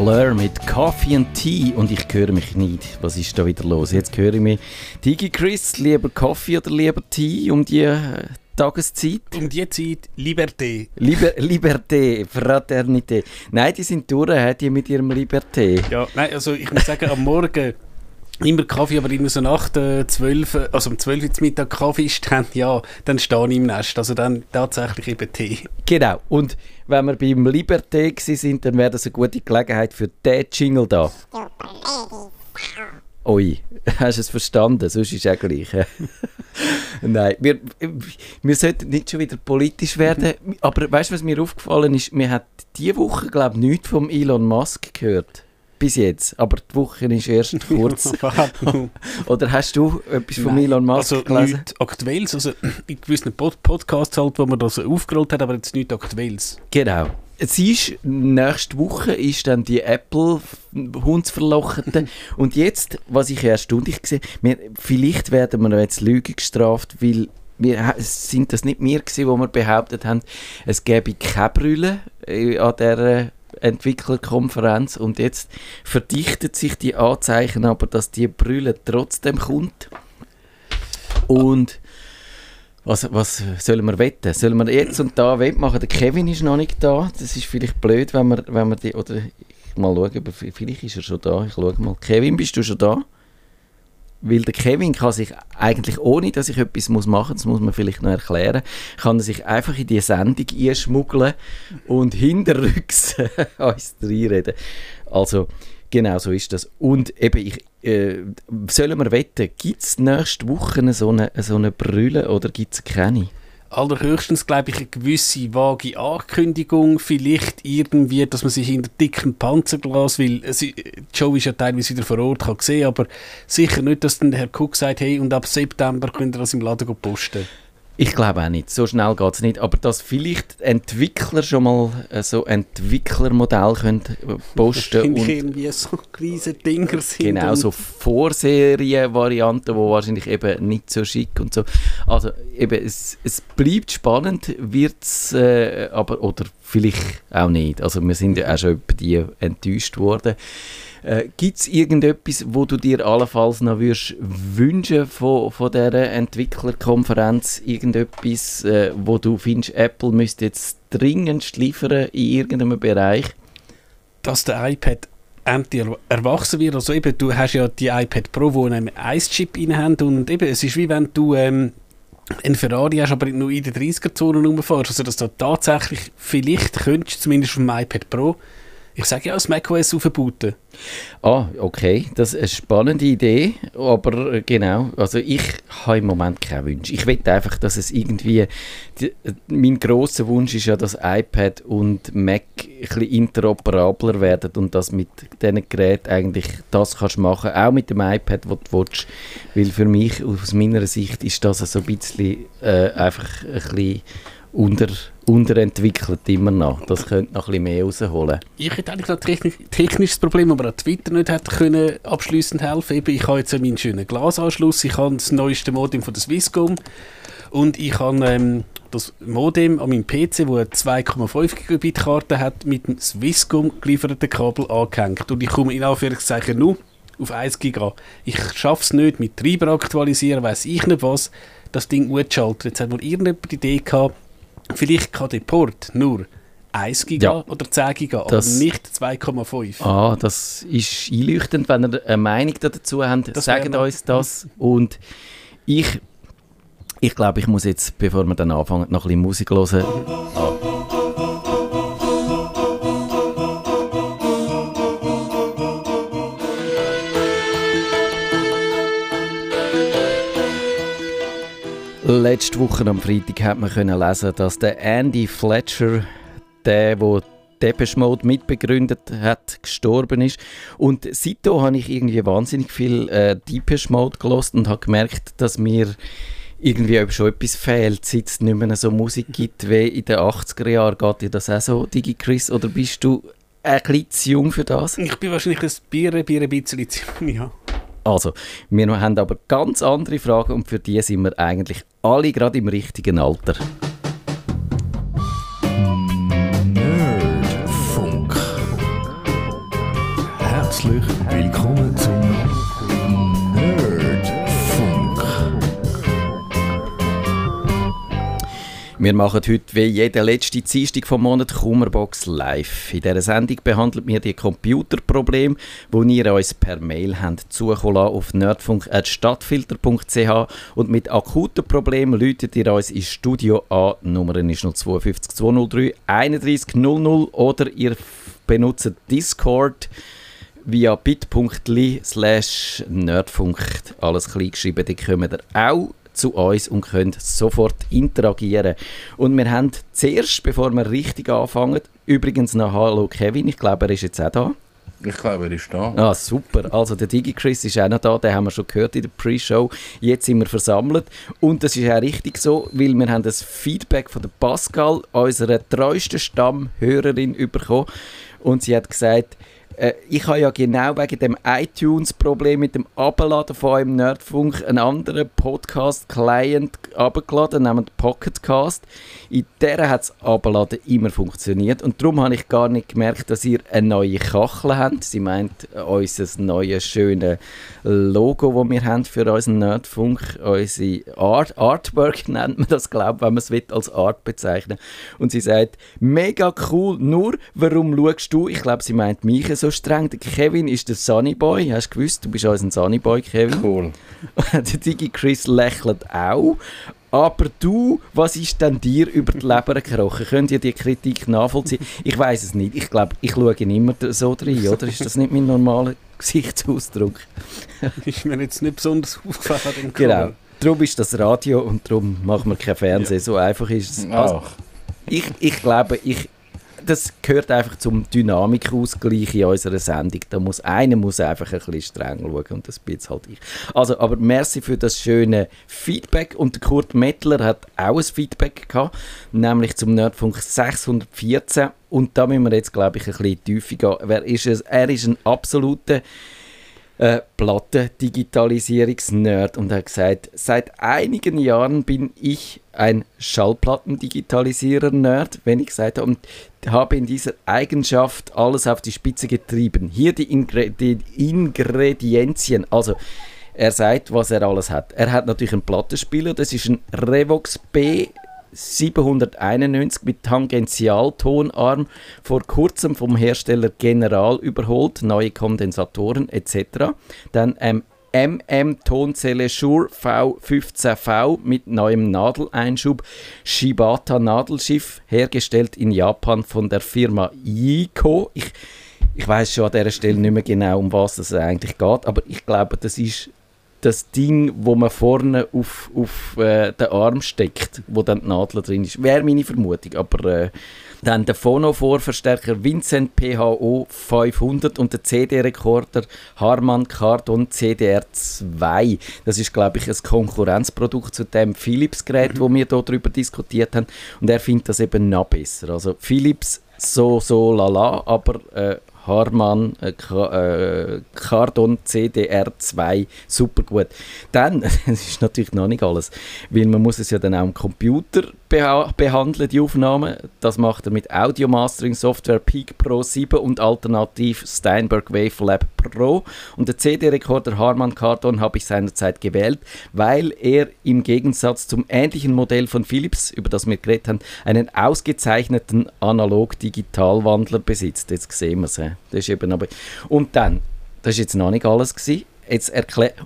Blur mit Coffee and Tea und ich höre mich nicht. Was ist da wieder los? Jetzt höre ich mich. Digi Chris, lieber Kaffee oder lieber Tee um die äh, Tageszeit? Um die Zeit Liberté. Liber, Liberté, Fraternité. Nein, die sind durch, die mit ihrem Liberté. Ja, nein, also ich muss sagen, am Morgen immer Kaffee, aber immer so nach der 12, also um 12 Uhr Mittag Kaffee ist, dann, ja, dann stehe ich im Nest. Also dann tatsächlich eben Tee. Genau. Und wenn wir beim Liberté sind, dann wäre das eine gute Gelegenheit für den Jingle da. Ui, hast du es verstanden? Sonst ist es auch gleich. Nein, wir, wir sollten nicht schon wieder politisch werden. Aber weißt du, was mir aufgefallen ist? Wir haben diese Woche, glaube ich, nichts vom Elon Musk gehört bis jetzt, aber die Woche ist erst kurz. Oder hast du etwas von Nein. Elon Musk also gelesen? Nichts Aktuelles, also in gewissen Pod Podcasts halt, wo man das aufgerollt hat, aber jetzt nichts Aktuelles. Genau. Es ist, nächste Woche ist dann die Apple Hundsverlochete und jetzt, was ich erstaunlich gesehen wir, vielleicht werden wir jetzt Lüge gestraft, weil wir, sind das nicht wir gewesen, wo wir behauptet haben, es gäbe keine Brille äh, an dieser Entwicklerkonferenz und jetzt verdichtet sich die Anzeichen aber, dass die Brille trotzdem kommt. Und was, was sollen wir wetten? Sollen wir jetzt und da wettmachen? Der Kevin ist noch nicht da. Das ist vielleicht blöd, wenn wir, wenn wir die, oder ich mal schauen, aber vielleicht ist er schon da. Ich schaue mal. Kevin, bist du schon da? Weil der Kevin kann sich eigentlich, ohne dass ich etwas muss machen muss, das muss man vielleicht noch erklären, kann er sich einfach in die Sendung einschmuggeln und hinterrücks uns reinreden. Also, genau so ist das. Und eben, ich, äh, sollen wir wetten, gibt es nächste Woche so eine, so eine Brille oder gibt es keine? Allerhöchstens, glaube ich, eine gewisse vage Ankündigung, vielleicht irgendwie, dass man sich hinter dicken Panzerglas will. Joe ist ja teilweise wieder vor Ort, kann sehen, aber sicher nicht, dass dann der Herr Cook sagt, hey, und ab September könnt ihr das im Laden posten. Ich glaube auch nicht. So schnell geht es nicht. Aber dass vielleicht Entwickler schon mal äh, so Entwicklermodell können äh, posten und irgendwie so kleine Dinger sind. Genau, so Vorserien-Varianten, die wahrscheinlich eben nicht so schick und so. Also eben, es, es bleibt spannend, wird es äh, aber, oder vielleicht auch nicht. Also wir sind ja auch schon über die enttäuscht worden. Äh, Gibt es irgendetwas, wo du dir allenfalls noch würdest wünschen von, von dieser Entwicklerkonferenz? Irgendetwas, äh, wo du findest, Apple müsste jetzt dringend liefern in irgendeinem Bereich? Dass der iPad endlich erwachsen wird. Also eben, du hast ja die iPad Pro, die einen Ice-Chip haben und eben, es ist wie wenn du ähm, ein Ferrari hast, aber nur in der 30er-Zone rumfährst. Also dass du tatsächlich vielleicht könntest, zumindest vom iPad Pro, ich sage ja, das macOS aufbooten. Ah, okay, das ist eine spannende Idee, aber äh, genau, also ich habe im Moment keinen Wunsch. Ich will einfach, dass es irgendwie, die, mein grosser Wunsch ist ja, dass iPad und Mac ein interoperabler werden und dass mit diesen Geräten eigentlich das kannst machen, auch mit dem iPad, was du willst, weil für mich, aus meiner Sicht, ist das so ein bisschen äh, einfach ein bisschen unter, unterentwickelt immer noch. Das könnte noch ein bisschen mehr rausholen. Ich hätte eigentlich noch ein technisches Problem, aber an Twitter nicht hätte können abschliessend helfen. Eben, ich habe jetzt meinen schönen Glasanschluss, ich habe das neueste Modem von der Swisscom und ich habe ähm, das Modem an meinem PC, wo eine 2,5 Gigabit Karte hat, mit dem Swisscom gelieferten Kabel angehängt. Und ich komme in Anführungszeichen nur auf 1 Giga. Ich schaffe es nicht mit Treiber aktualisieren, weiß ich nicht was, das Ding auszuschalten. Jetzt hat wohl irgendjemand die Idee gehabt, Vielleicht kann der Port nur 1 Giga ja, oder 10 Giga, aber nicht 2,5. Ah, das ist einleuchtend. Wenn ihr eine Meinung dazu habt, das sagt uns das. Und ich, ich glaube, ich muss jetzt, bevor wir dann anfangen, noch ein bisschen Musik hören. Ah. Letzte Woche am Freitag hat man können lesen, dass der Andy Fletcher, der, der Depeche Mode mitbegründet hat, gestorben ist. Und seitdem habe ich irgendwie wahnsinnig viel äh, Depeche Mode gelost und habe gemerkt, dass mir irgendwie schon etwas fehlt, seit es nicht mehr so Musik gibt wie in den 80er Jahren. Geht dir das auch so, Digi Chris? Oder bist du ein bisschen zu jung für das? Ich bin wahrscheinlich ein Bier, Bier ein bisschen zu jung, ja. Also, wir haben aber ganz andere Fragen und für die sind wir eigentlich alle gerade im richtigen Alter. Wir machen heute wie jede letzte Dienstag vom Monat Kummerbox live. In dieser Sendung behandelt wir die Computerprobleme, die ihr uns per Mail habt zukommen auf nerdfunk.stadtfilter.ch und mit akuten Problemen läutet ihr uns ins Studio an. Die Nummer ist 052 203 31 00 oder ihr benutzt Discord via bit.ly slash nerdfunk. Alles klein geschrieben, die kommen ihr auch zu uns und können sofort interagieren. Und wir haben zuerst, bevor wir richtig anfangen, übrigens noch Hallo Kevin, ich glaube, er ist jetzt auch da. Ich glaube, er ist da. Ah, super. Also der DigiChris ist auch noch da, den haben wir schon gehört in der Pre-Show. Jetzt sind wir versammelt und das ist auch richtig so, weil wir haben das Feedback von der Pascal, unserer treuesten Stammhörerin, bekommen und sie hat gesagt, äh, ich habe ja genau wegen dem iTunes-Problem mit dem Abladen von einem Nerdfunk einen anderen Podcast-Client abgeladen, nämlich Pocketcast. In der hat das Abladen immer funktioniert. Und darum habe ich gar nicht gemerkt, dass ihr eine neue Kachel habt. Sie meint unser neues, schönes Logo, das wir haben für unseren Nerdfunk, unsere Art, Artwork nennt man das, glaube ich, wenn man es als Art bezeichnen. Und sie sagt, mega cool, nur warum schaust du, ich glaube, sie meint mich so streng. Der Kevin ist der Sunnyboy. Hast du gewusst, du bist unser Sunnyboy, Kevin? Cool. der Digi Chris lächelt auch. Aber du, was ist denn dir über die Leber gekrochen? Könnt ihr die Kritik nachvollziehen? Ich weiß es nicht. Ich glaube, ich schaue immer so rein, oder? Ist das nicht mein normaler Gesichtsausdruck? ist mir jetzt nicht besonders aufgefallen. Genau. Darum ist das Radio und darum machen wir kein Fernsehen. Ja. So einfach ist es. Also, ich, ich glaube, ich, das gehört einfach zum Dynamikausgleich in unserer Sendung. Da muss einer muss einfach ein bisschen streng schauen und das bin jetzt halt ich. Also, aber merci für das schöne Feedback und Kurt Mettler hat auch ein Feedback gehabt, nämlich zum Nerdfunk 614 und da müssen wir jetzt glaube ich ein bisschen tiefer gehen. Wer ist es? Er ist ein absoluter äh, Platten-Digitalisierungsnerd und er hat gesagt, seit einigen Jahren bin ich ein Schallplatten-Digitalisierer-Nerd, wenn ich gesagt habe, und habe in dieser Eigenschaft alles auf die Spitze getrieben. Hier die, Ingre die Ingredienzien, also er sagt, was er alles hat. Er hat natürlich einen Plattenspieler, das ist ein Revox B 791 mit Tangentialtonarm, vor kurzem vom Hersteller General überholt, neue Kondensatoren etc. Dann ähm, MM Tonzelle Shure V15V mit neuem Nadeleinschub, Shibata Nadelschiff, hergestellt in Japan von der Firma Yiko. Ich, ich weiß schon an dieser Stelle nicht mehr genau, um was es eigentlich geht, aber ich glaube, das ist das Ding, wo man vorne auf, auf äh, den Arm steckt, wo dann die Nadel drin ist. Wäre meine Vermutung, aber äh, dann der Phono-Vorverstärker Vincent PHO 500 und der CD-Rekorder Harman Kardon CDR2. Das ist, glaube ich, ein Konkurrenzprodukt zu dem Philips-Gerät, mhm. wo wir hier darüber diskutiert haben. Und er findet das eben noch besser. Also Philips so, so, lala, aber äh, Harman äh, äh Cardon CDR2 super gut. Dann, das ist natürlich noch nicht alles, weil man muss es ja dann auch im Computer beha behandeln, die Aufnahmen. Das macht er mit Audio Mastering Software Peak Pro 7 und alternativ Steinberg Wavelab Pro. Und der CD-Rekorder Harman Kardon habe ich seinerzeit gewählt, weil er im Gegensatz zum ähnlichen Modell von Philips, über das wir geredet haben, einen ausgezeichneten Analog-Digital-Wandler besitzt. Jetzt sehen wir es. Das ist eben aber und dann, das ist jetzt noch nicht alles. Jetzt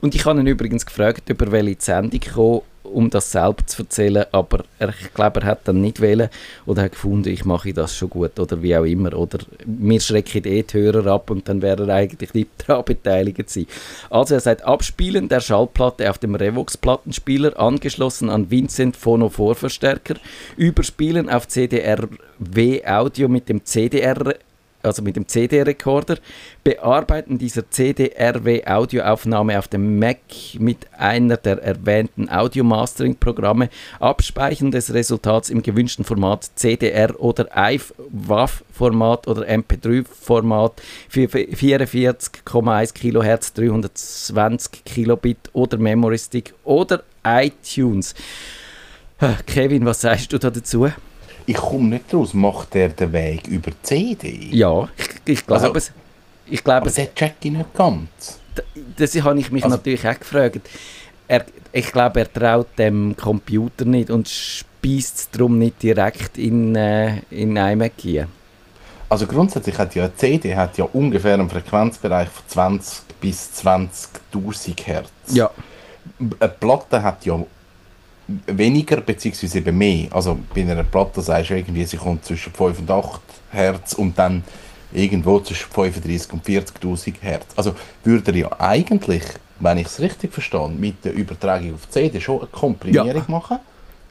und ich habe ihn übrigens gefragt, über welche Sendung kommen um das selbst zu erzählen, aber er, ich glaube, er hat dann nicht wählen oder hat gefunden, ich mache das schon gut oder wie auch immer oder mir schrecken eh die Hörer ab und dann wäre er eigentlich nicht daran beteiligt sein. Also er sagt, Abspielen der Schallplatte auf dem Revox-Plattenspieler angeschlossen an Vincent Phono Vorverstärker, Überspielen auf CDR-W Audio mit dem CDR also mit dem CD-Rekorder, Bearbeiten dieser CD-RW-Audioaufnahme auf dem Mac mit einer der erwähnten Audio-Mastering-Programme, Abspeichern des Resultats im gewünschten Format CDR oder IF-WAV-Format oder MP3-Format für 44,1 kHz, 320 Kilobit oder Memory Stick oder iTunes. Kevin, was sagst du da dazu? Ich komme nicht raus. Macht er den Weg über CD? Ja, ich, ich glaube also, es. Ich glaube, aber das check ich nicht ganz. Das habe ich mich also, natürlich auch gefragt. Er, ich glaube, er traut dem Computer nicht und beißt es darum nicht direkt in, äh, in iMac Also grundsätzlich hat ja eine CD hat ja ungefähr einen Frequenzbereich von 20 bis 20.000 Hertz. Ja. Eine Platte hat ja weniger beziehungsweise eben mehr. Also bei einer Platte sagst du irgendwie, sie kommt zwischen 5 und 8 Hertz und dann irgendwo zwischen 35 und 40.000 Hertz. Also würde er ja eigentlich, wenn ich es richtig verstehe, mit der Übertragung auf CD schon eine Komprimierung Ja. machen.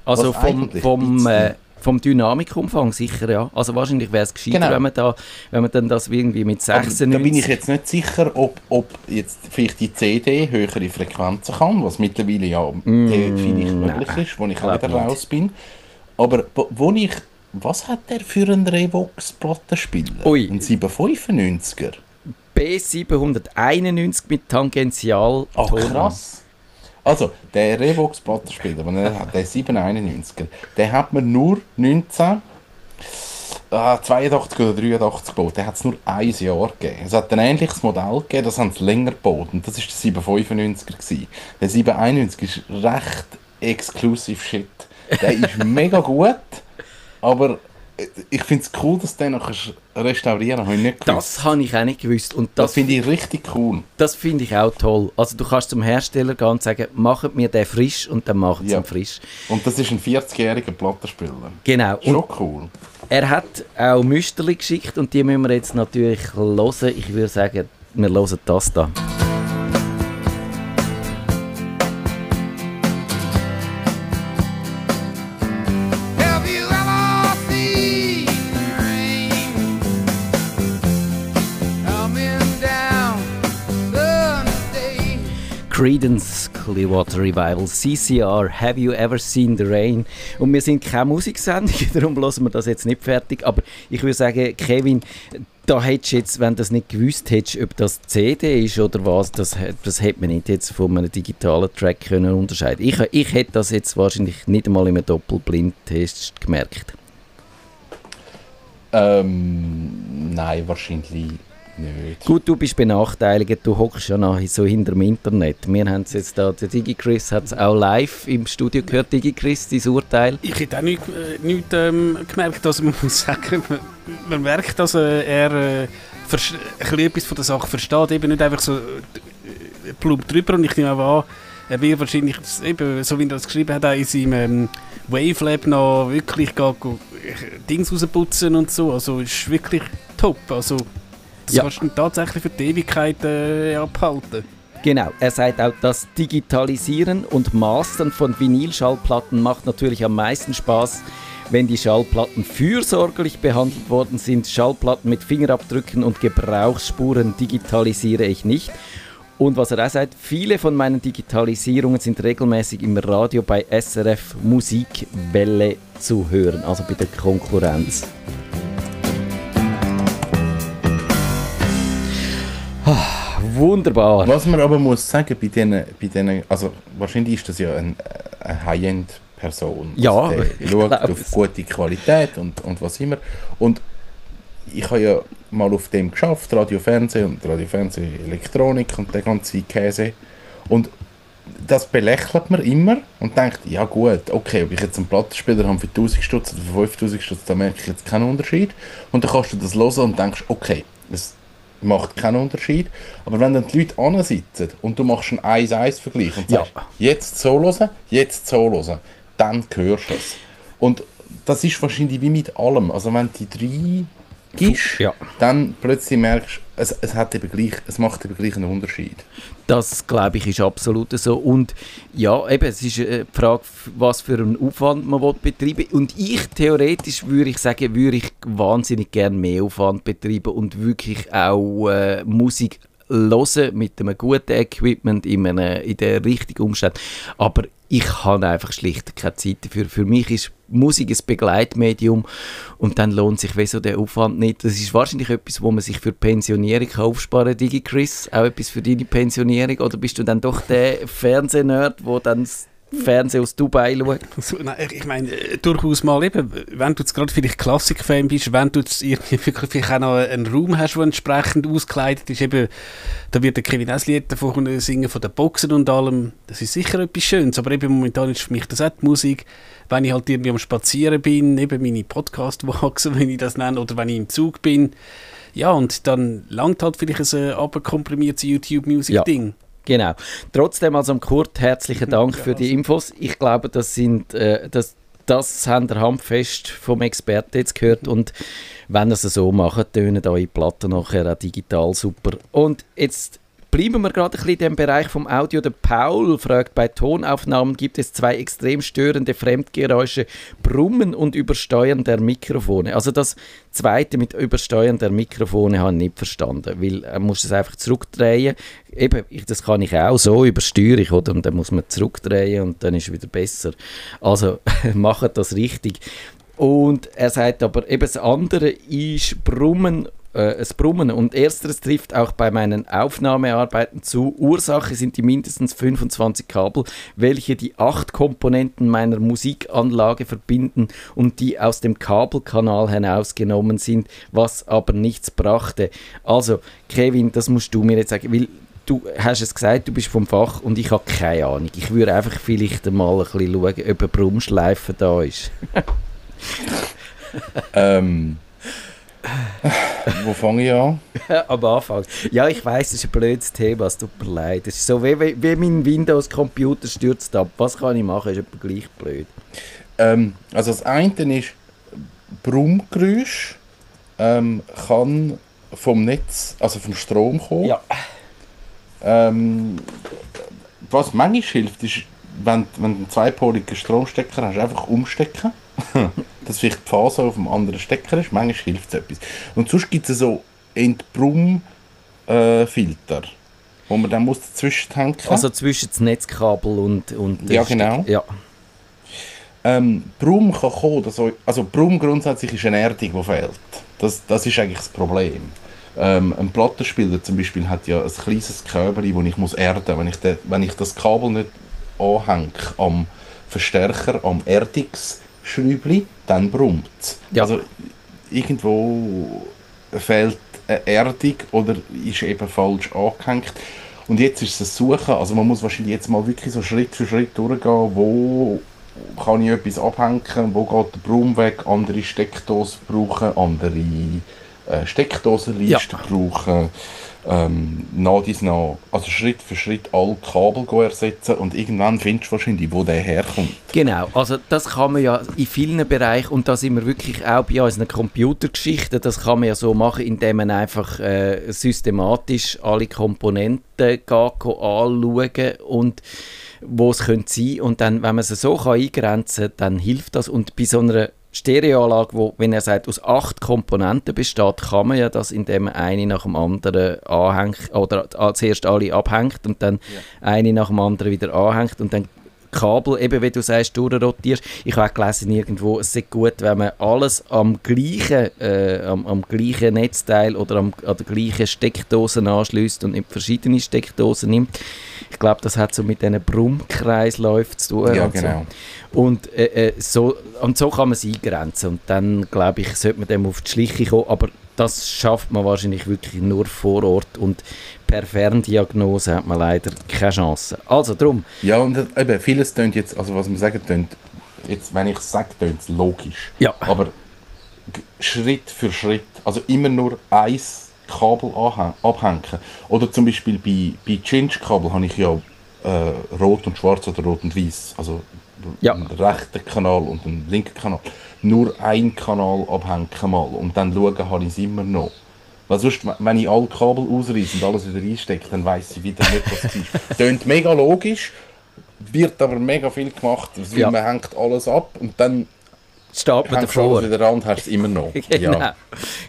Also vom, vom, äh, vom Dynamikumfang sicher, ja. Also wahrscheinlich wäre es gescheiter, Genau. wenn, man da, wenn man dann das irgendwie mit Aber 96... da bin ich jetzt nicht sicher, ob, ob jetzt vielleicht die CD höhere Frequenzen kann, was mittlerweile ja Mm, vielleicht möglich nein, ist, wo ich auch wieder raus bin. Aber wo, ich... Was hat der für einen Revox-Plattenspieler? Ein 795er? B791 mit Tangential. Ach krass. Also, der Revox-Plattenspieler, wenn er hat, der 791er, der hat man nur 19... ah, 82 oder 83 gebaut. Der hat es nur ein Jahr gegeben. Es hat ein ähnliches Modell gegeben, das haben sie länger gebaut. Und das war der 795er. Gewesen. Der 791 ist recht exclusive Shit. Der ist mega gut, aber äh, ich finde es cool, dass du den noch restaurieren kannst. Habe ich nicht gewusst. Das habe ich auch nicht gewusst. Und Das das, finde ich richtig cool. das finde ich auch toll. Also du kannst zum Hersteller gehen und sagen, machet mir den frisch und dann macht es Ja. ihn frisch. Und das ist ein 40-jähriger Plattenspieler. Genau. Und Schon cool. er hat auch Müsterli geschickt und die müssen wir jetzt natürlich hören. Ich würde sagen, wir hören das da. Credence Clearwater Revival, CCR, Have You Ever Seen the Rain? Und wir sind keine Musiksendung, darum hören wir das jetzt nicht fertig. Aber ich würde sagen, Kevin, da hättest du jetzt, wenn du das nicht gewusst hättest, ob das CD ist oder was, das, das hätte man nicht jetzt von einem digitalen Track können unterscheiden Ich, ich hätte das jetzt wahrscheinlich nicht einmal in einem Doppelblindtest gemerkt. Ähm, nein, wahrscheinlich nicht. Gut, du bist benachteiligt, du hockst ja noch so hinter dem Internet. Wir haben es jetzt da, der DigiChris hat es auch live im Studio gehört, DigiChris, dein Urteil. Ich hätte auch nicht, äh, nicht ähm, gemerkt, dass man muss sagen, man, man merkt, dass äh, er äh, ein bisschen etwas von der Sache versteht, eben nicht einfach so äh, plump drüber und ich nehme auch an, er wird wahrscheinlich, eben, so wie er das geschrieben hat, auch in seinem ähm, Wavelab noch wirklich äh, Dings rausputzen und so, also ist wirklich top, also das Ja. kannst du tatsächlich für die Ewigkeit äh, abhalten. Genau, er sagt auch, das Digitalisieren und Mastern von Vinylschallplatten macht natürlich am meisten Spaß, wenn die Schallplatten fürsorglich behandelt worden sind. Schallplatten mit Fingerabdrücken und Gebrauchsspuren digitalisiere ich nicht. Und was er auch sagt, viele von meinen Digitalisierungen sind regelmäßig im Radio bei SRF Musikwelle zu hören, also bei der Konkurrenz. Wunderbar. Was man aber muss sagen, bei denen, bei denen also wahrscheinlich ist das ja ein, äh, eine High-End-Person. Ja, Also schaut auf gute Qualität und, und was immer. Und ich habe ja mal auf dem geschafft, Radio, Fernsehen und Radio, Fernsehen, Elektronik und der ganze Käse. Und das belächelt man immer und denkt, ja gut, okay, ob ich jetzt einen Plattenspieler habe für 1000 Stutz oder für 5000 Stutz, da merke ich jetzt keinen Unterschied. Und dann kannst du das hören und denkst, okay, es macht keinen Unterschied. Aber wenn dann die Leute ansitzen und du machst einen 1-1-Vergleich und Ja. sagst, jetzt so hören, jetzt so hören, dann hörst du es. Und das ist wahrscheinlich wie mit allem. Also wenn die drei gibst, Ja. dann plötzlich merkst du, es, es, hat eben gleich, es macht eben gleich einen Unterschied. Das glaube ich ist absolut so. Und ja, eben, es ist äh, die Frage, was für einen Aufwand man will betreiben Und ich theoretisch würde ich sagen, würde ich wahnsinnig gerne mehr Aufwand betreiben und wirklich auch äh, Musik hören mit einem guten Equipment in, einem, in den richtigen Umständen. Aber ich habe einfach schlicht keine Zeit dafür. Für mich ist Musik ein Begleitmedium und dann lohnt sich wieso der Aufwand nicht. Das ist wahrscheinlich etwas, wo man sich für Pensionierung aufsparen kann, Digi Chris. Auch etwas für deine Pensionierung? Oder bist du dann doch der Fernsehnerd, wo dann Fernsehen aus Dubai schaue. So, nein, ich- meine, äh, durchaus mal eben, wenn du jetzt gerade vielleicht Klassik-Fan bist, wenn du jetzt irgendwie vielleicht auch noch einen Raum hast, der entsprechend ausgekleidet ist, eben, da wird der Kevin Esliet davon singen von den Boxen und allem, das ist sicher etwas Schönes, aber eben momentan ist für mich das auch die Musik, wenn ich halt irgendwie am Spazieren bin, eben meine Podcast-Walks, wenn ich das nenne, oder wenn ich im Zug bin, ja, und dann langt halt vielleicht ein äh, abkomprimiertes YouTube-Music-Ding. Genau. Trotzdem also am Kurt herzlichen Dank für die Infos. Ich glaube, das sind äh, das, das haben der handfest vom Experten jetzt gehört und wenn er es so macht, tönen eure Platten nachher auch digital super. Und jetzt bleiben wir gerade ein bisschen in dem Bereich vom Audio. Der Paul fragt, bei Tonaufnahmen gibt es zwei extrem störende Fremdgeräusche, Brummen und Übersteuern der Mikrofone. Also das zweite mit Übersteuern der Mikrofone habe ich nicht verstanden, weil er muss es einfach zurückdrehen. Eben, ich, das kann ich auch, so übersteuere ich, oder? Und dann muss man zurückdrehen und dann ist es wieder besser. Also macht das richtig. Und er sagt aber, eben das andere ist Brummen äh, es Brummen. Und ersteres trifft auch bei meinen Aufnahmearbeiten zu. Ursache sind die mindestens 25 Kabel, welche die acht Komponenten meiner Musikanlage verbinden und die aus dem Kabelkanal hinausgenommen sind, was aber nichts brachte. Also, Kevin, das musst du mir jetzt sagen, weil du hast es gesagt, du bist vom Fach und ich habe keine Ahnung. Ich würde einfach vielleicht mal ein bisschen schauen, ob eine Brummschleife da ist. Ähm, wo fange ich an? Am Anfang. Ja, ich weiß, es ist ein blödes Thema, es tut mir leid. Es ist so, wie, wie, wie mein Windows-Computer stürzt ab. Was kann ich machen? Ist etwa gleich blöd. Ähm, also das eine ist, Brummgeräusch ähm, kann vom Netz, also vom Strom kommen. Ja. Ähm, was manchmal hilft, ist, wenn, wenn du einen zweipoligen Stromstecker hast, einfach umstecken. dass vielleicht die Phase auf dem anderen Stecker ist. Manchmal hilft es etwas. Und sonst gibt es so Entbrummfilter, wo man dann muss dazwischen hängen Also zwischen das Netzkabel und, und Ja, genau. Ja. Ähm, Brumm kann kommen, eu- also Brumm grundsätzlich ist eine Erdung, die fehlt. Das, das ist eigentlich das Problem. Ähm, ein Plattenspieler zum Beispiel hat ja ein kleines Körbchen, das ich muss erden Wenn ich, de, wenn ich das Kabel nicht anhänge am Verstärker, am Erdungsschräubchen, dann brummt es. Ja. Also irgendwo fehlt eine Erdung oder ist eben falsch angehängt. Und jetzt ist es ein Suchen, also man muss wahrscheinlich jetzt mal wirklich so Schritt für Schritt durchgehen, wo kann ich etwas abhängen, wo geht der Brum weg, andere Steckdosen brauchen, andere äh, Steckdosenlisten brauchen, ähm, nach dies also Schritt für Schritt alle Kabel ersetzen und irgendwann findest du wahrscheinlich, wo der herkommt. Genau, also das kann man ja in vielen Bereichen und da sind wir wirklich auch bei unseren Computergeschichten, das kann man ja so machen, indem man einfach äh, systematisch alle Komponenten geht, anschauen und wo es könnte sein und dann, wenn man sie so kann eingrenzen kann, dann hilft das und bei so einer Stereoanlage, wo, wenn er sagt, aus acht Komponenten besteht, kann man ja das, indem man eine nach dem anderen anhängt oder zuerst alle abhängt und dann eine nach dem anderen wieder anhängt und dann Kabel, eben wie du sagst, durchrotierst. Ich habe gelesen irgendwo, es ist gut, wenn man alles am gleichen, äh, am, am gleichen Netzteil oder am, an der gleichen Steckdose anschließt und nicht verschiedene Steckdosen nimmt. Ich glaube, das hat so mit diesen Brummkreisläufen zu tun. Ja, und so. genau. Und, äh, äh, so, und so kann man es eingrenzen. Und dann, glaube ich, sollte man dem auf die Schliche kommen. Aber das schafft man wahrscheinlich wirklich nur vor Ort. Und per Ferndiagnose hat man leider keine Chance. Also drum, Ja, und äh, eben, vieles tönt jetzt, also was wir sagen, tönt, jetzt, wenn ich es sage, tönt es logisch. Ja. Aber Schritt für Schritt, also immer nur ein Kabel abhängen. Oder zum Beispiel bei, bei Cinch-Kabel habe ich ja äh, rot und schwarz oder rot und weiß. Also Ja. einen rechten Kanal und einen linken Kanal. Nur einen Kanal abhängen mal und dann schauen, habe ich es immer noch. Weil sonst, wenn ich alle Kabel ausreiße und alles wieder einstecke, dann weiß ich wieder nicht, was es ist. Tönt mega logisch, wird aber mega viel gemacht, weil Ja. man hängt alles ab und dann steht man davor. alles wieder an und hast es immer noch. Genau, Ja.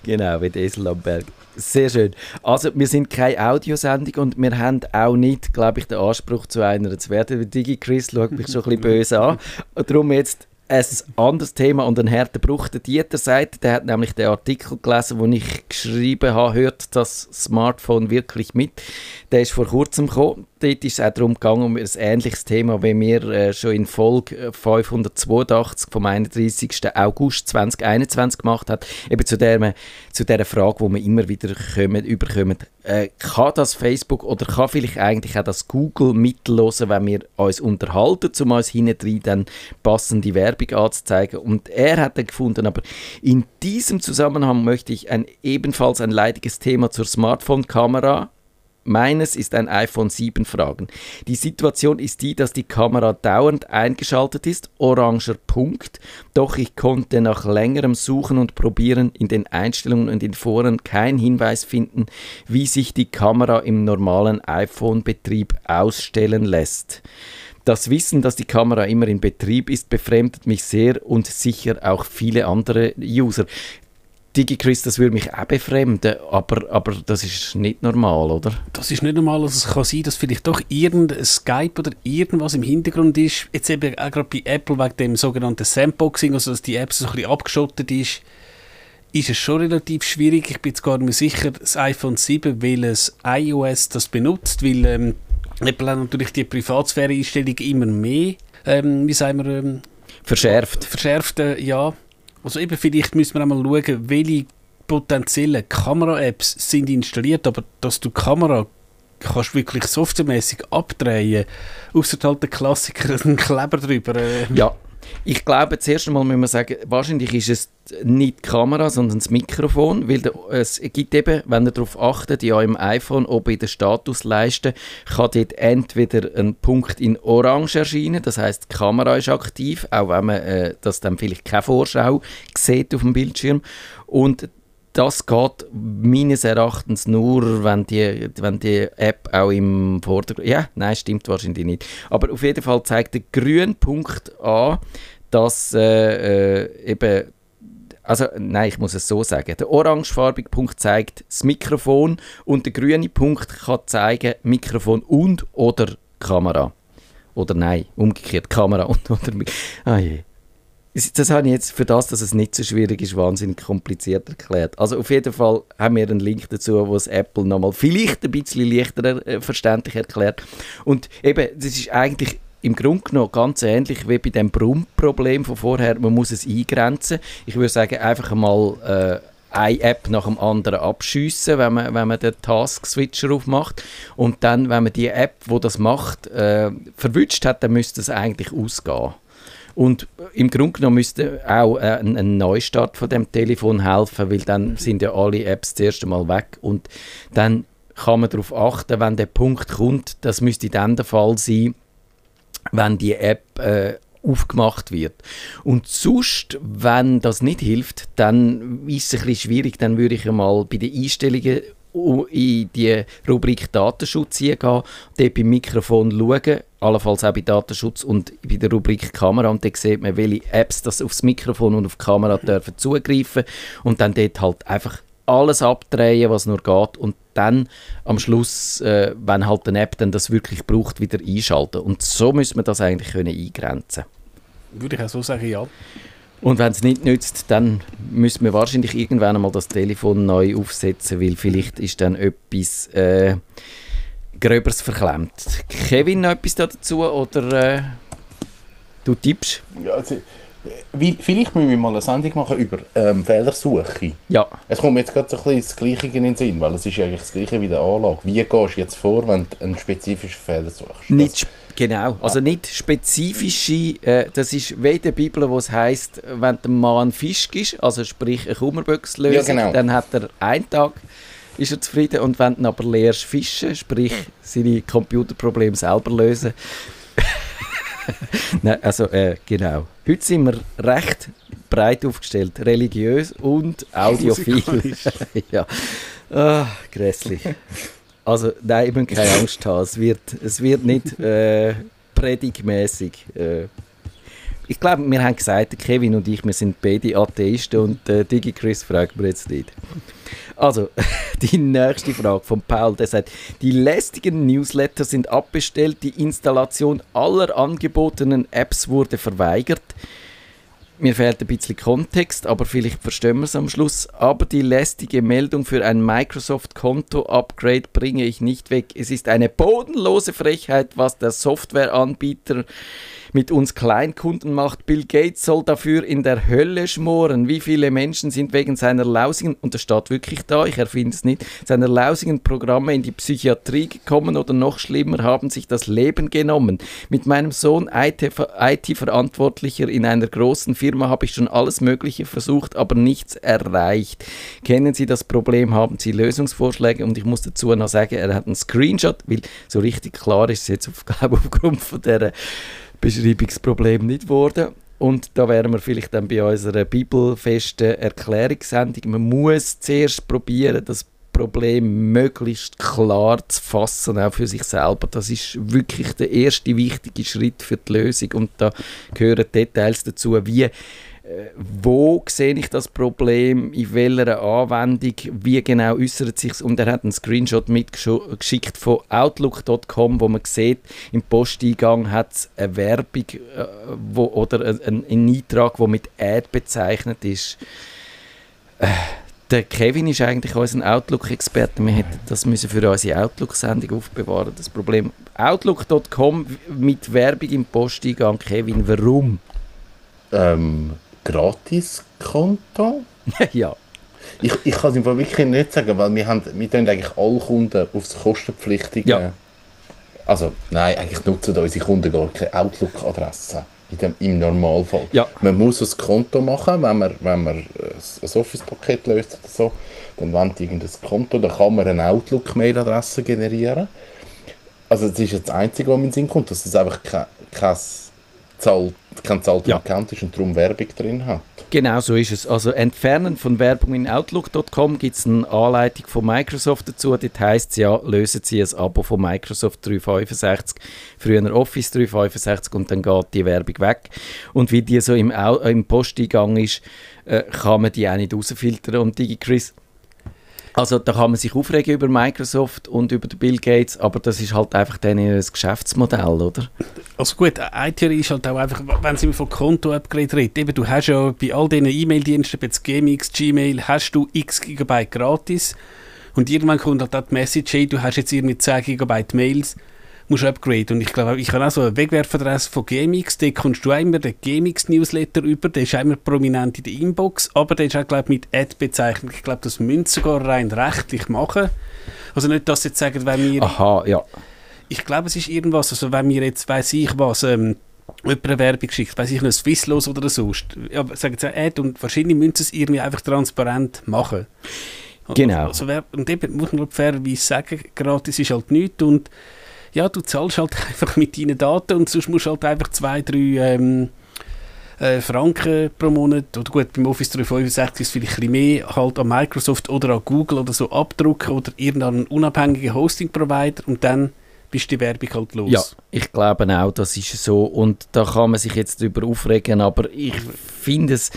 genau, wie der Esel am Berg. Sehr schön. Also, wir sind keine Audiosendung und wir haben auch nicht, glaube ich, den Anspruch, zu einer zu werden. Weil Digi Chris schaut mich schon ein bisschen böse an. Und darum jetzt ein anderes Thema und ein harter Bruch. Der Dieter sagt, der hat nämlich den Artikel gelesen, wo ich geschrieben habe, hört das Smartphone wirklich mit. Der ist vor kurzem gekommen. Dort ist es auch darum gegangen, um ein ähnliches Thema, wie wir äh, schon in Folge 582 vom 31. August 2021 gemacht hat. Eben zu der, zu der Frage, wo wir immer wieder kommen, überkommen. Äh, kann das Facebook oder kann vielleicht eigentlich auch das Google mitlosen, wenn wir uns unterhalten, um uns hinten dann passende Werbung anzuzeigen. Und er hat dann gefunden, aber in diesem Zusammenhang möchte ich ein, ebenfalls ein leidiges Thema zur Smartphone-Kamera Meines ist ein iPhone 7 Fragen. Die Situation ist die, dass die Kamera dauernd eingeschaltet ist, oranger Punkt, doch ich konnte nach längerem Suchen und Probieren in den Einstellungen und in Foren keinen Hinweis finden, wie sich die Kamera im normalen iPhone-Betrieb ausstellen lässt. Das Wissen, dass die Kamera immer in Betrieb ist, befremdet mich sehr und sicher auch viele andere User. DigiChris, das würde mich auch befremden, aber, aber das ist nicht normal, oder? Das ist nicht normal. Also es kann sein, dass vielleicht doch irgendein Skype oder irgendwas im Hintergrund ist. Jetzt eben auch gerade bei Apple wegen dem sogenannten Sandboxing, also dass die App so ein bisschen abgeschottet ist, ist es schon relativ schwierig. Ich bin jetzt gar nicht mehr sicher, das iPhone 7, welches iOS das benutzt, weil ähm, Apple hat natürlich die Privatsphäre-Einstellung immer mehr, ähm, wie sagen wir, ähm, Verschärft. verschärft, äh, ja. Also eben, vielleicht müssen wir einmal schauen, welche potenziellen Kamera-Apps sind installiert, aber dass du die Kamera kannst wirklich softwaremäßig abdrehen, außer halt der Klassiker, ein Kleber drüber. Äh, Ja, ich glaube, zuerst einmal müssen wir sagen, wahrscheinlich ist es nicht die Kamera, sondern das Mikrofon, weil es gibt eben, wenn ihr darauf achtet, ja im iPhone oben in der Statusleiste kann dort entweder ein Punkt in Orange erscheinen, das heißt die Kamera ist aktiv, auch wenn man äh, das dann vielleicht keine Vorschau sieht auf dem Bildschirm. Und das geht meines Erachtens nur, wenn die, wenn die App auch im Vordergrund. Ja, nein, stimmt wahrscheinlich nicht. Aber auf jeden Fall zeigt der grüne Punkt an, dass äh, äh, eben. Also, nein, ich muss es so sagen. Der orangefarbige Punkt zeigt das Mikrofon und der grüne Punkt kann zeigen Mikrofon und oder Kamera. Oder nein, umgekehrt, Kamera und oder Mik- Ah je. Das- habe ich jetzt für das, dass es nicht so schwierig ist, wahnsinnig kompliziert erklärt. Also auf jeden Fall haben wir einen Link dazu, wo es Apple nochmal vielleicht ein bisschen leichter äh, verständlich erklärt. Und eben, das ist eigentlich im Grunde genommen ganz ähnlich wie bei dem Brummproblem von vorher. Man muss es eingrenzen. Ich würde sagen, einfach mal äh, eine App nach dem anderen abschiessen, wenn man, wenn man den Task-Switcher aufmacht. Und dann, wenn man die App, wo das macht, äh, verwünscht hat, dann müsste es eigentlich ausgehen. Und im Grunde genommen müsste auch äh, ein, ein Neustart von dem Telefon helfen, weil dann sind ja alle Apps das erste Mal weg. Und dann kann man darauf achten, wenn der Punkt kommt, das müsste dann der Fall sein, wenn die App äh, aufgemacht wird. Und sonst, wenn das nicht hilft, dann ist es ein bisschen schwierig, dann würde ich einmal bei den Einstellungen in die Rubrik Datenschutz eingehen, dort beim Mikrofon schauen, allenfalls auch bei Datenschutz und bei der Rubrik Kamera und dann sieht man, welche Apps das aufs Mikrofon und auf die Kamera dürfen zugreifen und dann dort halt einfach alles abdrehen, was nur geht und dann am Schluss, äh, wenn halt eine App dann das wirklich braucht, wieder einschalten. Und so müssen wir das eigentlich können eingrenzen Würde ich auch so sagen, ja. Und wenn es nicht nützt, dann müssen wir wahrscheinlich irgendwann einmal das Telefon neu aufsetzen, weil vielleicht ist dann etwas äh, Gröberes verklemmt. Kevin, noch etwas da dazu oder äh, du tippst? Ja, also, vielleicht müssen wir mal eine Sendung machen über ähm, Fehlersuche. Ja, Es kommt mir jetzt gerade so ein bisschen das Gleiche in den Sinn, weil es ist eigentlich das Gleiche wie der Anlage. Wie gehst du jetzt vor, wenn du einen spezifischen Fehler suchst? Nicht sp- genau, also nicht spezifische, äh, das ist wie in der Bibel, wo es heisst, wenn der Mann Fisch ist, also sprich eine Kummerbüchse Ja, genau. dann hat er einen Tag, ist er zufrieden und wenn du aber lehrst fischen, sprich seine Computerprobleme selber lösen. Nein, also äh, genau. Heute sind wir recht breit aufgestellt, religiös und audiophil. Ja, ah, grässlich. Also, nein, ich muss keine Angst haben. Es wird, es wird nicht äh, predigmäßig. Äh. Ich glaube, wir haben gesagt, Kevin und ich, wir sind beide Atheisten und äh, Digi Chris fragt mir jetzt nicht. Also, die nächste Frage von Paul, der sagt, die lästigen Newsletter sind abbestellt, die Installation aller angebotenen Apps wurde verweigert. Mir fehlt ein bisschen Kontext, aber vielleicht verstehen wir es am Schluss. Aber die lästige Meldung für ein Microsoft-Konto-Upgrade bringe ich nicht weg. Es ist eine bodenlose Frechheit, was der Softwareanbieter mit uns Kleinkunden macht. Bill Gates soll dafür in der Hölle schmoren. Wie viele Menschen sind wegen seiner lausigen, und das steht wirklich da, ich erfinde es nicht, seiner lausigen Programme in die Psychiatrie gekommen oder noch schlimmer, haben sich das Leben genommen. Mit meinem Sohn IT-Verantwortlicher in einer großen Firma habe ich schon alles Mögliche versucht, aber nichts erreicht. Kennen Sie das Problem? Haben Sie Lösungsvorschläge? Und ich muss dazu noch sagen, er hat einen Screenshot, weil so richtig klar ist es jetzt auf, glaube aufgrund von der Beschreibungsproblem nicht geworden. Und da wären wir vielleicht dann bei unserer bibelfesten Erklärungssendung. Man muss zuerst probieren, das Problem möglichst klar zu fassen, auch für sich selber. Das ist wirklich der erste wichtige Schritt für die Lösung. Und da gehören Details dazu, wie wo sehe ich das Problem, in welcher Anwendung, wie genau äußert sich Und er hat einen Screenshot mitgeschickt von Outlook.com, wo man sieht, im Posteingang hat es eine Werbung äh, wo, oder ein, ein Eintrag, der mit Ad bezeichnet ist. Äh, der Kevin ist eigentlich unser Outlook-Experte. Wir hätten das müssen für unsere Outlook-Sendung aufbewahren. Das Problem Outlook.com mit Werbung im Posteingang. Kevin, warum? Ähm, Gratiskonto? ja. Ich, ich kann es im Fall wirklich nicht sagen, weil wir, haben, wir tun eigentlich alle Kunden aufs Kostenpflichtige. Ja. Also, nein, eigentlich nutzen unsere Kunden gar keine Outlook-Adresse im Normalfall. Ja. Man muss ein Konto machen, wenn man, wenn man äh, ein Office-Paket löst oder so. Dann wendet irgendein Konto, dann kann man eine Outlook-Mail-Adresse generieren. Also das ist jetzt das Einzige, was mir in den Sinn kommt, dass es einfach kein, kein, Kein zahlter Ja. Account ist und darum Werbung drin hat. Genau so ist es. Also Entfernen von Werbung in Outlook.com gibt es eine Anleitung von Microsoft dazu. Dort heisst es ja, lösen Sie ein Abo von Microsoft 365, früher Office 365 und dann geht die Werbung weg. Und wie die so im, Au im Posteingang ist, äh, kann man die auch nicht rausfiltern. Und DigiChris, also da kann man sich aufregen über Microsoft und über Bill Gates, aber das ist halt einfach dann ihr Geschäftsmodell, oder? Also gut, eine Theorie ist halt auch einfach, wenn sie von Konto-Upgrade redet, eben, du hast ja bei all diesen E-Mail-Diensten, jetzt GMX, Gmail, hast du x Gigabyte gratis. Und irgendwann kommt halt auch die Message, hey, du hast jetzt irgendwie 10 Gigabyte Mails, musst du upgraden. Und ich glaube, ich habe auch so eine Wegwerfadresse von GMX, da kommst du immer den GMX-Newsletter über, der ist immer prominent in der Inbox, aber der ist auch, glaube ich, mit Ad bezeichnet. Ich glaube, das müssen sogar rein rechtlich machen. Also nicht, dass sie jetzt sagen, wenn wir Aha, ja. ich glaube, es ist irgendwas, also wenn mir jetzt, weiß ich was, ähm, jemand eine Werbung schickt, weiß ich noch, Swisslos oder so, st- ja, sagen sie Ad und wahrscheinlich müssen sie es irgendwie einfach transparent machen. Genau. Also, und eben muss man glaub, fairerweise sagen, gratis ist halt nichts und ja, du zahlst halt einfach mit deinen Daten und sonst musst du halt einfach zwei, drei ähm, äh, Franken pro Monat, oder gut, beim Office 365 ist es vielleicht ein bisschen mehr, halt an Microsoft oder an Google oder so abdrucken oder irgendeinen unabhängigen Hosting-Provider und dann bist die Werbung halt los. Ja, ich glaube auch, das ist so. Und da kann man sich jetzt darüber aufregen, aber ich finde es,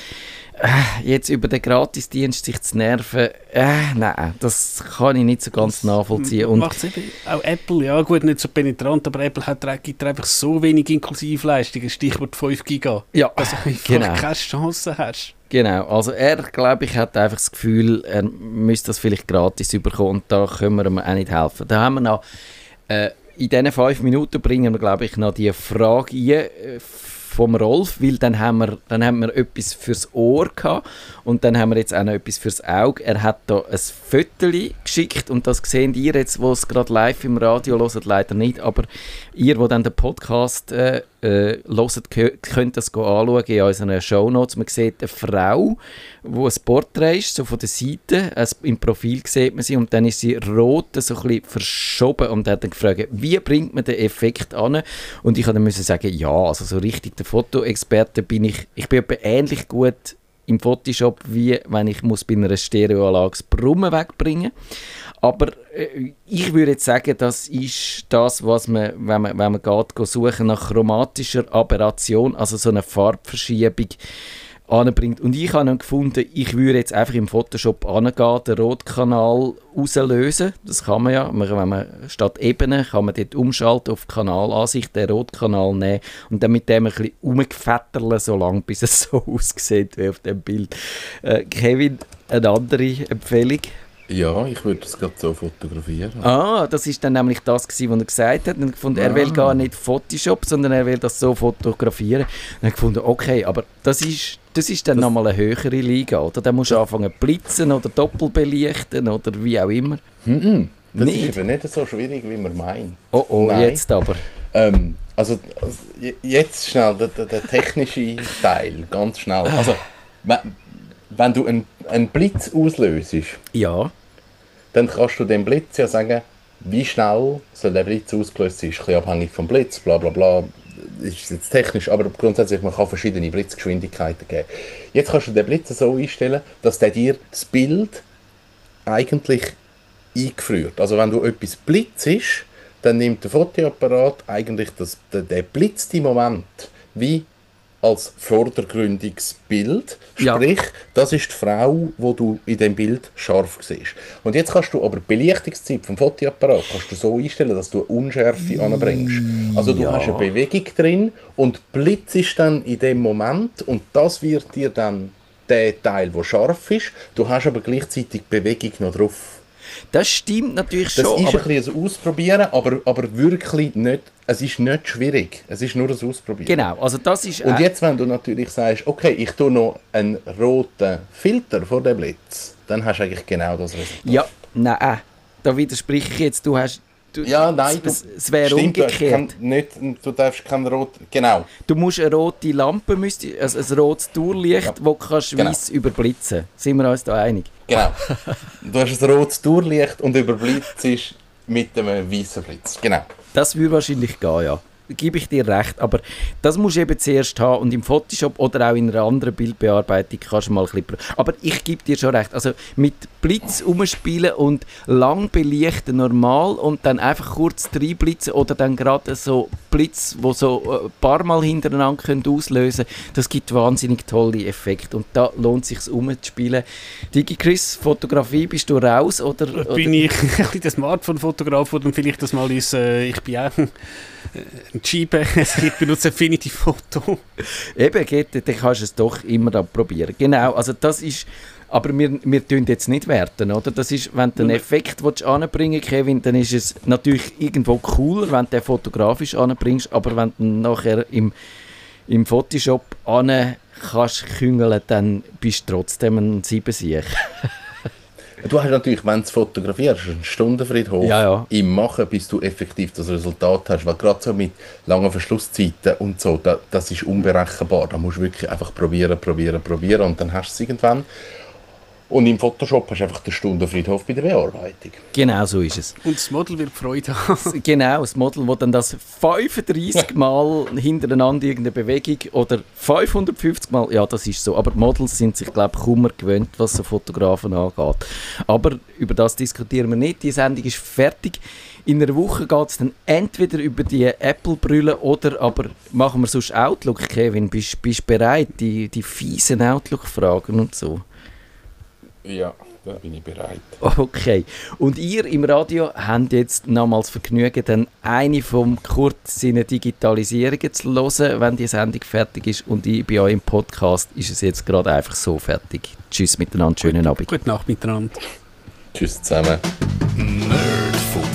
jetzt über den Gratisdienst sich zu nerven, äh, nein, das kann ich nicht so ganz nachvollziehen. Und Macht's eben, auch Apple, ja gut, nicht so penetrant, aber Apple hat, gibt einfach so wenig Inklusivleistungen, Stichwort 5 Giga, ja, dass du einfach genau. keine Chance hast. Genau, also er, glaube ich, hat einfach das Gefühl, er müsste das vielleicht gratis bekommen und da können wir ihm auch nicht helfen. Da haben wir noch, äh, in diesen fünf Minuten bringen wir, glaube ich, noch die Frage ein, äh, vom Rolf, weil dann haben, wir, dann haben wir etwas fürs Ohr gehabt und dann haben wir jetzt auch noch etwas fürs Auge. Er hat da ein Föteli geschickt und das sehen ihr jetzt, wo es gerade live im Radio hört, leider nicht, aber ihr, wo dann den Podcast äh, äh, hört, kö- könnt das anschauen in unseren Shownotes. Man sieht eine Frau, wo ein Porträt ist, so von der Seite, also im Profil sieht man sie und dann ist sie rot, so ein bisschen verschoben und hat dann gefragt, wie bringt man den Effekt an? Und ich habe dann müssen sagen, ja, also so richtig der Fotoexperte bin ich, ich bin ähnlich gut im Photoshop, wie wenn ich muss bei einer Stereoanlage das Brummen wegbringen aber äh, ich würde jetzt sagen, das ist das, was man, wenn man, wenn man geht, go suchen nach chromatischer Aberration, also so eine Farbverschiebung, anbringt. Und ich habe dann gefunden, ich würde jetzt einfach im Photoshop angehen, den Rotkanal rauslösen. Das kann man ja. Wenn man statt Ebene kann man dort umschalten auf Kanalansicht, den Rotkanal nehmen und dann mit dem ein bisschen umgefetterlen, so lange, bis es so aussieht wie auf dem Bild. Äh, Kevin, eine andere Empfehlung? Ja, ich würde das gerade so fotografieren. Ah, das ist dann nämlich das gewesen, was er gesagt hat. Und gefunden, er will Ah. gar nicht Photoshop, sondern er will das so fotografieren. Und dann gefunden, okay, aber das ist, das ist dann nochmal eine höhere Liga, oder? Dann musst du anfangen blitzen oder doppelbelichten oder wie auch immer. Mhm. Das Nicht? ist eben nicht so schwierig, wie man meint. Oh oh, Nein. jetzt aber. Ähm, also, also, je- jetzt schnell der, der, der technische Teil, ganz schnell. Also, wenn, wenn du einen, einen Blitz auslöst, Ja, dann kannst du dem Blitz ja sagen, wie schnell soll der Blitz ausgelöst sein. Ist ein bisschen abhängig vom Blitz, bla bla bla. Ist jetzt technisch, aber grundsätzlich, man kann verschiedene Blitzgeschwindigkeiten geben. Jetzt kannst du den Blitz so einstellen, dass der dir das Bild eigentlich eingefriert. Also wenn du etwas blitzest, dann nimmt der Fotoapparat eigentlich das, den, den blitzten Moment wie als vordergründiges Bild. Ja. Sprich, das ist die Frau, wo du in dem Bild scharf siehst. Und jetzt kannst du aber die Belichtungszeit vom Fotoapparat kannst du so einstellen, dass du eine Unschärfe anbringst. Also du ja. hast eine Bewegung drin und blitzest dann in dem Moment und das wird dir dann der Teil, der scharf ist. Du hast aber gleichzeitig Bewegung noch drauf. Das stimmt natürlich Das schon. ist aber ein bisschen ein Ausprobieren, aber, aber wirklich nicht, es ist nicht schwierig. Es ist nur ein Ausprobieren. genau, also das ist... Und äh, jetzt, wenn du natürlich sagst, okay, ich tue noch einen roten Filter vor dem Blitz, dann hast du eigentlich genau das Resultat. Ja, nein, äh, da widerspreche ich jetzt. Du hast... Du, Ja, nein, du, es, es wäre du umgekehrt. kein- nicht, du darfst kein rot, genau. Du musst eine rote Lampe, müsst, also ein rotes Tourlicht, Ja. wo du kannst Genau. weiss überblitzen. Sind wir uns da einig? Genau. du hast ein rotes Durchlicht und überblitzt mit einem weißen Blitz. Genau. Das würde wahrscheinlich gehen, ja. Gebe ich dir recht. Aber das musst du eben zuerst haben und im Photoshop oder auch in einer anderen Bildbearbeitung kannst du mal ein bisschen... Aber ich gebe dir schon recht. Also mit Blitz umspielen und lang belichten normal und dann einfach kurz reinblitzen oder dann gerade so Blitz, wo so äh, ein paar Mal hintereinander können auslösen das gibt wahnsinnig tolle Effekte. Und da lohnt es sich umzuspielen. Digi Chris, Fotografie, bist du raus? Oder, oder? Bin ich ein bisschen der Smartphone-Fotograf, der dann vielleicht das mal ist, äh, ich bin auch Scheibe, ich benutze Affinity Photo. Eben, geht, dann kannst du es doch immer da probieren. Genau, also das ist, aber wir, wir tun jetzt nicht werten, oder? Das ist, wenn du einen Effekt willst anbringen Kevin, dann ist es natürlich irgendwo cooler, wenn du den fotografisch anbringst, aber wenn du nachher im, im Photoshop an kannst küngeln, dann bist du trotzdem ein Siebensieg. Du hast natürlich, wenn du es fotografierst, einen Stundenfriedhof Ja, ja. im Machen, bis du effektiv das Resultat hast. Weil gerade so mit langen Verschlusszeiten und so, da, das ist unberechenbar. Da musst du wirklich einfach probieren, probieren, probieren und dann hast du es irgendwann. Und im Photoshop hast du einfach den Stundenfriedhof bei der Bearbeitung. Genau so ist es. Und das Model wird Freude haben. Genau, das Model, das dann das 35 Mal hintereinander irgendeine Bewegung oder 550 Mal, ja, das ist so. Aber Models sind sich, glaube ich, kaum mehr gewöhnt, was so Fotografen angeht. Aber über das diskutieren wir nicht. Die Sendung ist fertig. In einer Woche geht es dann entweder über die Apple-Brille oder aber machen wir sonst Outlook, Kevin. Bist du bereit? Die, die fiesen Outlook-Fragen und so. Ja, da bin ich bereit. Okay. Und ihr im Radio habt jetzt nochmals Vergnügen, dann eine vom Kurt seine Digitalisierungen zu hören, wenn die Sendung fertig ist. Und ich bei euch im Podcast ist es jetzt gerade einfach so fertig. Tschüss miteinander, schönen Abend. Gute Nacht miteinander. Tschüss zusammen. Nerdfunk.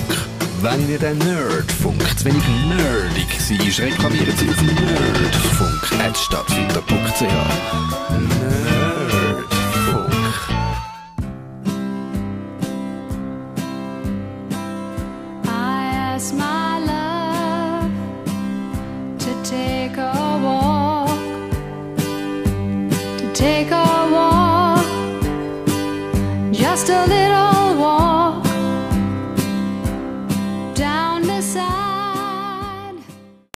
Wenn Ihnen der Nerdfunk zu wenig nerdig war, reklamieren Sie auf nerdfunk.stadtfilter.ch Nerdfunk. take off